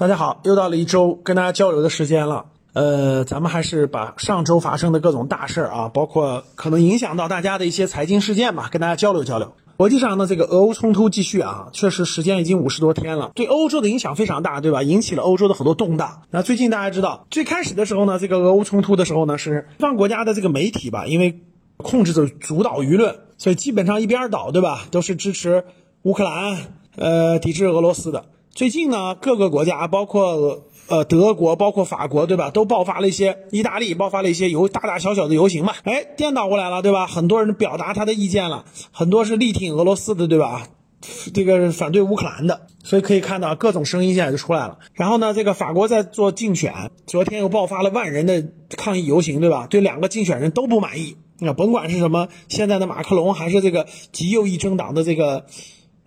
大家好，又到了一周跟大家交流的时间了。呃，咱们还是把上周发生的各种大事儿啊，包括可能影响到大家的一些财经事件吧，跟大家交流交流。国际上呢，这个俄欧冲突继续啊，确实时间已经五十多天了，对欧洲的影响非常大，对吧？引起了欧洲的很多动荡。那最近大家知道，最开始的时候呢，这个俄欧冲突的时候呢，是西方国家的这个媒体吧，因为控制着主导舆论，所以基本上一边倒，对吧？都是支持乌克兰，呃，抵制俄罗斯的。最近呢，各个国家，包括呃德国，包括法国，对吧，都爆发了一些，意大利爆发了一些游大大小小的游行嘛，哎，颠倒过来了，对吧？很多人表达他的意见了，很多是力挺俄罗斯的，对吧？这个反对乌克兰的，所以可以看到各种声音现在就出来了。然后呢，这个法国在做竞选，昨天又爆发了万人的抗议游行，对吧？对两个竞选人都不满意，那甭管是什么现在的马克龙，还是这个极右翼政党的这个，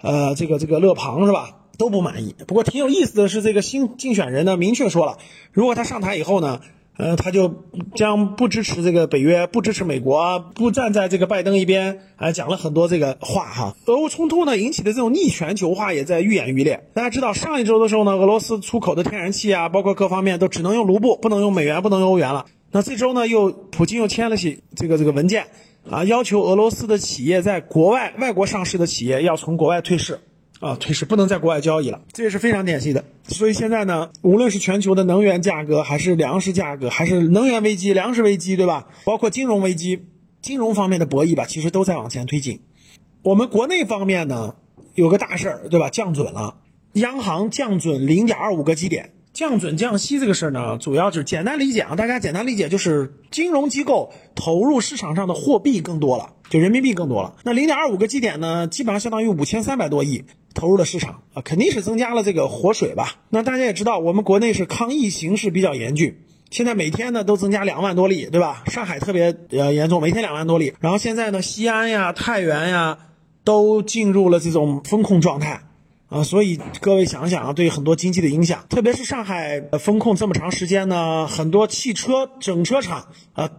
呃，这个这个勒庞，是吧？都不满意。不过挺有意思的是，这个新竞选人呢，明确说了，如果他上台以后呢，呃，他就将不支持这个北约，不支持美国，不站在这个拜登一边，啊讲了很多这个话哈。俄乌冲突呢引起的这种逆全球化也在愈演愈烈。大家知道，上一周的时候呢，俄罗斯出口的天然气啊，包括各方面都只能用卢布，不能用美元，不能用欧元了。那这周呢，又普京又签了些这个这个文件啊，要求俄罗斯的企业在国外外国上市的企业要从国外退市。啊，退市不能在国外交易了，这也是非常典型的。所以现在呢，无论是全球的能源价格，还是粮食价格，还是能源危机、粮食危机，对吧？包括金融危机、金融方面的博弈吧，其实都在往前推进。我们国内方面呢，有个大事儿，对吧？降准了，央行降准零点二五个基点。降准降息这个事儿呢，主要就是简单理解啊，大家简单理解就是金融机构投入市场上的货币更多了，就人民币更多了。那零点二五个基点呢，基本上相当于五千三百多亿投入了市场啊，肯定是增加了这个活水吧。那大家也知道，我们国内是抗疫形势比较严峻，现在每天呢都增加两万多例，对吧？上海特别呃严重，每天两万多例。然后现在呢，西安呀、太原呀都进入了这种风控状态。啊，所以各位想想啊，对很多经济的影响，特别是上海封控这么长时间呢，很多汽车整车厂啊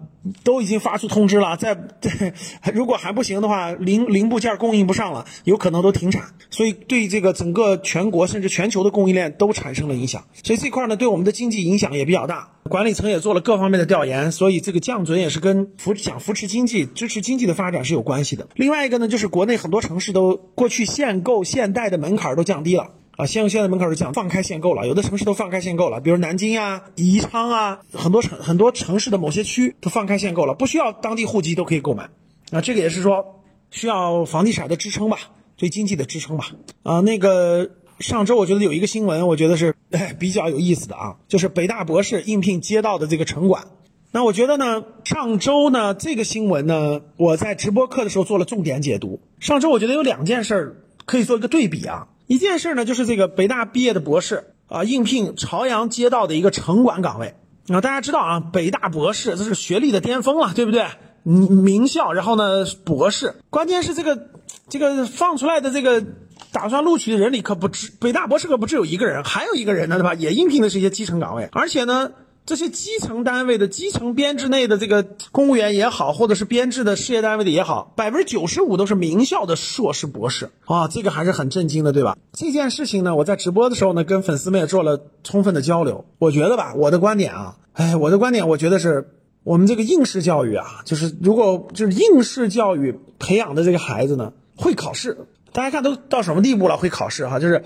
都已经发出通知了，在 如果还不行的话，零零部件供应不上了，有可能都停产。所以对这个整个全国甚至全球的供应链都产生了影响。所以这块呢，对我们的经济影响也比较大。管理层也做了各方面的调研，所以这个降准也是跟扶想扶持经济、支持经济的发展是有关系的。另外一个呢，就是国内很多城市都过去限购限贷的门槛都降低了啊，限购限贷门槛都降，放开限购了，有的城市都放开限购了，比如南京啊、宜昌啊，很多城很多城市的某些区都放开限购了，不需要当地户籍都可以购买。啊，这个也是说需要房地产的支撑吧，对经济的支撑吧。啊，那个。上周我觉得有一个新闻，我觉得是比较有意思的啊，就是北大博士应聘街道的这个城管。那我觉得呢，上周呢这个新闻呢，我在直播课的时候做了重点解读。上周我觉得有两件事儿可以做一个对比啊，一件事呢就是这个北大毕业的博士啊，应聘朝阳街道的一个城管岗位。啊，大家知道啊，北大博士这是学历的巅峰了，对不对？名校，然后呢博士，关键是这个这个放出来的这个。打算录取的人里可不止北大博士可不只有一个人，还有一个人呢，对吧？也应聘的是一些基层岗位，而且呢，这些基层单位的基层编制内的这个公务员也好，或者是编制的事业单位的也好，百分之九十五都是名校的硕士博士啊，这个还是很震惊的，对吧？这件事情呢，我在直播的时候呢，跟粉丝们也做了充分的交流。我觉得吧，我的观点啊，哎，我的观点，我觉得是我们这个应试教育啊，就是如果就是应试教育培养的这个孩子呢，会考试。大家看都到什么地步了？会考试哈，就是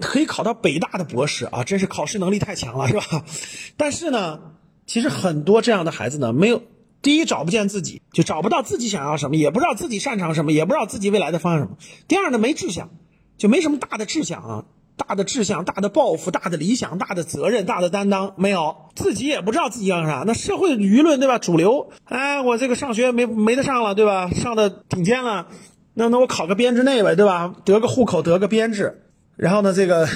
可以考到北大的博士啊，真是考试能力太强了，是吧？但是呢，其实很多这样的孩子呢，没有第一找不见自己，就找不到自己想要什么，也不知道自己擅长什么，也不知道自己未来的方向什么。第二呢，没志向，就没什么大的志向啊，大的志向、大的抱负、大的理想、大的责任、大的担当没有，自己也不知道自己要啥。那社会舆论对吧？主流，哎，我这个上学没没得上了，对吧？上的顶尖了。那那我考个编制内呗，对吧？得个户口，得个编制，然后呢，这个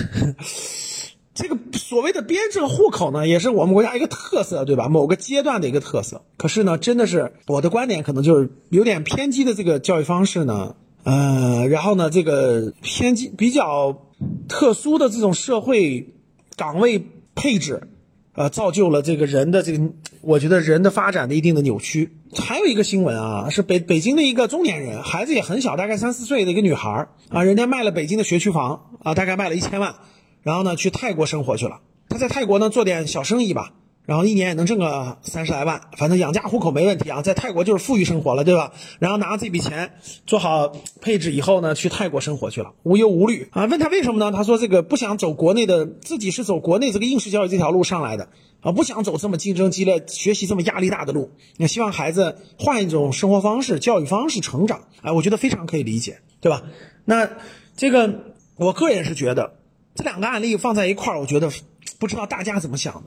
这个所谓的编制户口呢，也是我们国家一个特色，对吧？某个阶段的一个特色。可是呢，真的是我的观点，可能就是有点偏激的这个教育方式呢，呃，然后呢，这个偏激比较特殊的这种社会岗位配置。呃，造就了这个人的这个，我觉得人的发展的一定的扭曲。还有一个新闻啊，是北北京的一个中年人，孩子也很小，大概三四岁的一个女孩啊，人家卖了北京的学区房啊，大概卖了一千万，然后呢去泰国生活去了他在泰国呢做点小生意吧。然后一年也能挣个三十来万，反正养家糊口没问题啊，在泰国就是富裕生活了，对吧？然后拿着这笔钱做好配置以后呢，去泰国生活去了，无忧无虑啊。问他为什么呢？他说这个不想走国内的，自己是走国内这个应试教育这条路上来的啊，不想走这么竞争激烈、学习这么压力大的路。也希望孩子换一种生活方式、教育方式成长。哎，我觉得非常可以理解，对吧？那这个我个人是觉得这两个案例放在一块儿，我觉得不知道大家怎么想的。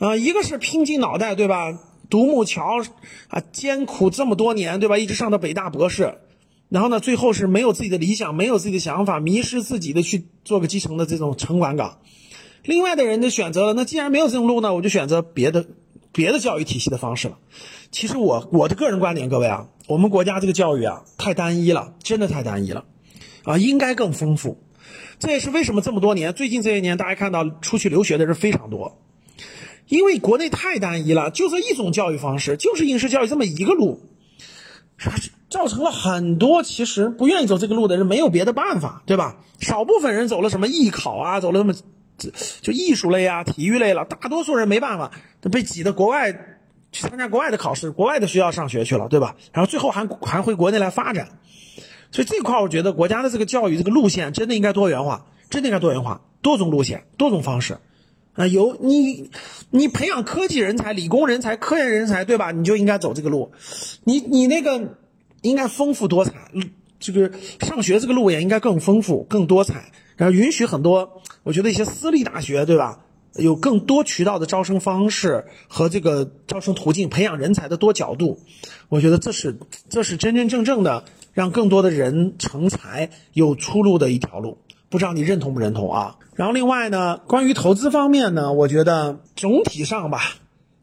啊，一个是拼尽脑袋，对吧？独木桥啊，艰苦这么多年，对吧？一直上到北大博士，然后呢，最后是没有自己的理想，没有自己的想法，迷失自己的去做个基层的这种城管岗。另外的人就选择了，那既然没有这种路呢，我就选择别的别的教育体系的方式了。其实我我的个人观点，各位啊，我们国家这个教育啊太单一了，真的太单一了，啊，应该更丰富。这也是为什么这么多年，最近这些年大家看到出去留学的人非常多。因为国内太单一了，就这一种教育方式，就是应试教育这么一个路，造成了很多其实不愿意走这个路的人没有别的办法，对吧？少部分人走了什么艺考啊，走了什么就艺术类啊、体育类了，大多数人没办法，被挤到国外去参加国外的考试、国外的学校上学去了，对吧？然后最后还还回国内来发展，所以这块我觉得国家的这个教育这个路线真的应该多元化，真的应该多元化，多种路线、多种方式。啊，有你，你培养科技人才、理工人才、科研人才，对吧？你就应该走这个路。你你那个应该丰富多彩，这个上学这个路也应该更丰富、更多彩。然后允许很多，我觉得一些私立大学，对吧？有更多渠道的招生方式和这个招生途径，培养人才的多角度。我觉得这是这是真真正正的让更多的人成才有出路的一条路。不知道你认同不认同啊？然后另外呢，关于投资方面呢，我觉得总体上吧，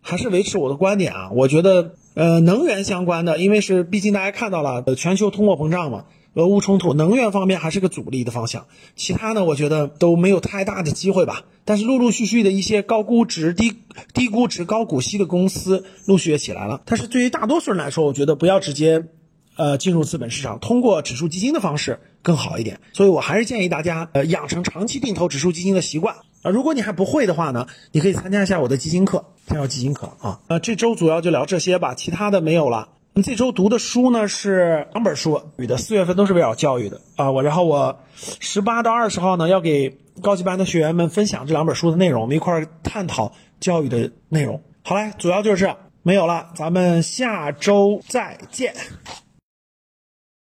还是维持我的观点啊。我觉得呃，能源相关的，因为是毕竟大家看到了呃全球通货膨胀嘛，俄乌冲突，能源方面还是个主力的方向。其他呢，我觉得都没有太大的机会吧。但是陆陆续续的一些高估值、低低估值、高股息的公司陆续也起来了。但是对于大多数人来说，我觉得不要直接。呃，进入资本市场，通过指数基金的方式更好一点，所以我还是建议大家呃养成长期定投指数基金的习惯啊。如果你还不会的话呢，你可以参加一下我的基金课，参加基金课啊。呃，这周主要就聊这些吧，其他的没有了。这周读的书呢是两本书，语的四月份都是围绕教育的啊。我然后我十八到二十号呢要给高级班的学员们分享这两本书的内容，我们一块儿探讨教育的内容。好嘞，主要就是，没有了，咱们下周再见。